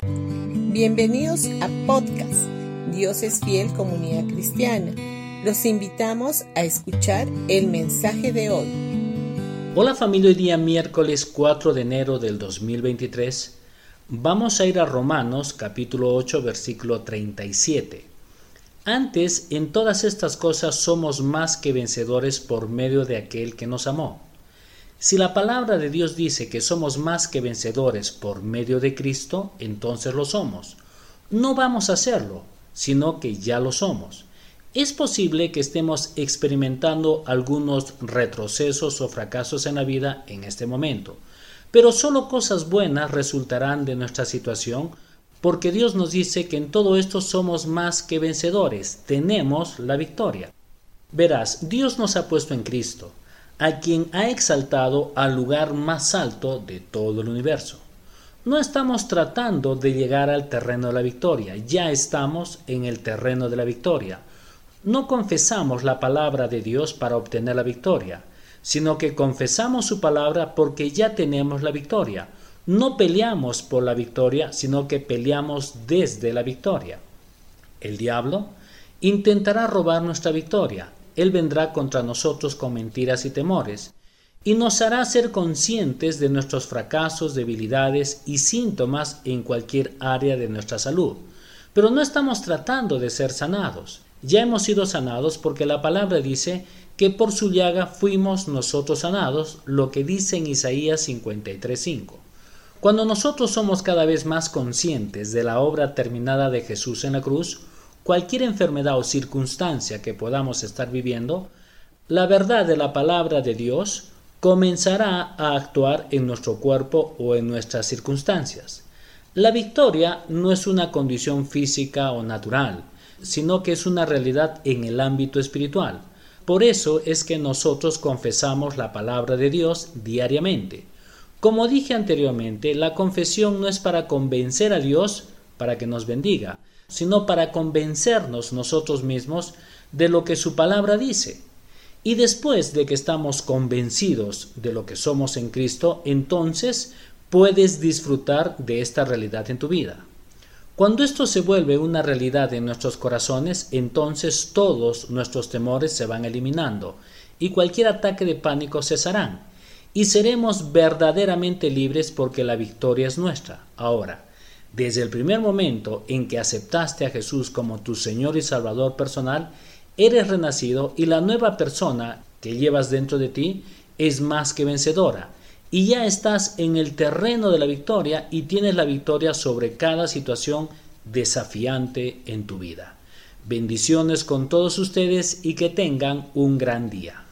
Bienvenidos a podcast Dios es fiel comunidad cristiana. Los invitamos a escuchar el mensaje de hoy. Hola familia, hoy día miércoles 4 de enero del 2023 vamos a ir a Romanos capítulo 8 versículo 37. Antes, en todas estas cosas somos más que vencedores por medio de aquel que nos amó. Si la palabra de Dios dice que somos más que vencedores por medio de Cristo, entonces lo somos. No vamos a hacerlo, sino que ya lo somos. Es posible que estemos experimentando algunos retrocesos o fracasos en la vida en este momento, pero solo cosas buenas resultarán de nuestra situación porque Dios nos dice que en todo esto somos más que vencedores, tenemos la victoria. Verás, Dios nos ha puesto en Cristo, a quien ha exaltado al lugar más alto de todo el universo. No estamos tratando de llegar al terreno de la victoria, ya estamos en el terreno de la victoria. No confesamos la palabra de Dios para obtener la victoria, sino que confesamos su palabra porque ya tenemos la victoria no peleamos por la victoria, sino que peleamos desde la victoria. El diablo intentará robar nuestra victoria. Él vendrá contra nosotros con mentiras y temores, y nos hará ser conscientes de nuestros fracasos, debilidades y síntomas en cualquier área de nuestra salud. Pero no estamos tratando de ser sanados. Ya hemos sido sanados porque la palabra dice que por su llaga fuimos nosotros sanados, lo que dice en Isaías 53.5. Cuando nosotros somos cada vez más conscientes de la obra terminada de Jesús en la cruz, cualquier enfermedad o circunstancia que podamos estar viviendo, la verdad de la palabra de Dios comenzará a actuar en nuestro cuerpo o en nuestras circunstancias. La victoria no es una condición física o natural, sino que es una realidad en el ámbito espiritual. Por eso es que nosotros confesamos la palabra de Dios diariamente. Como dije anteriormente, la confesión no es para convencer a Dios para que nos bendiga, sino para convencernos nosotros mismos de lo que su palabra dice. Y después de que estamos convencidos de lo que somos en Cristo, entonces puedes disfrutar de esta realidad en tu vida. Cuando esto se vuelve una realidad en nuestros corazones, entonces todos nuestros temores se van eliminando y cualquier ataque de pánico cesarán y seremos verdaderamente libres porque la victoria es nuestra. Ahora, desde el primer momento en que aceptaste a Jesús como tu Señor y Salvador personal, eres renacido y la nueva persona que llevas dentro de ti es más que vencedora. Y ya estás en el terreno de la victoria y tienes la victoria sobre cada situación desafiante en tu vida. Bendiciones con todos ustedes y que tengan un gran día.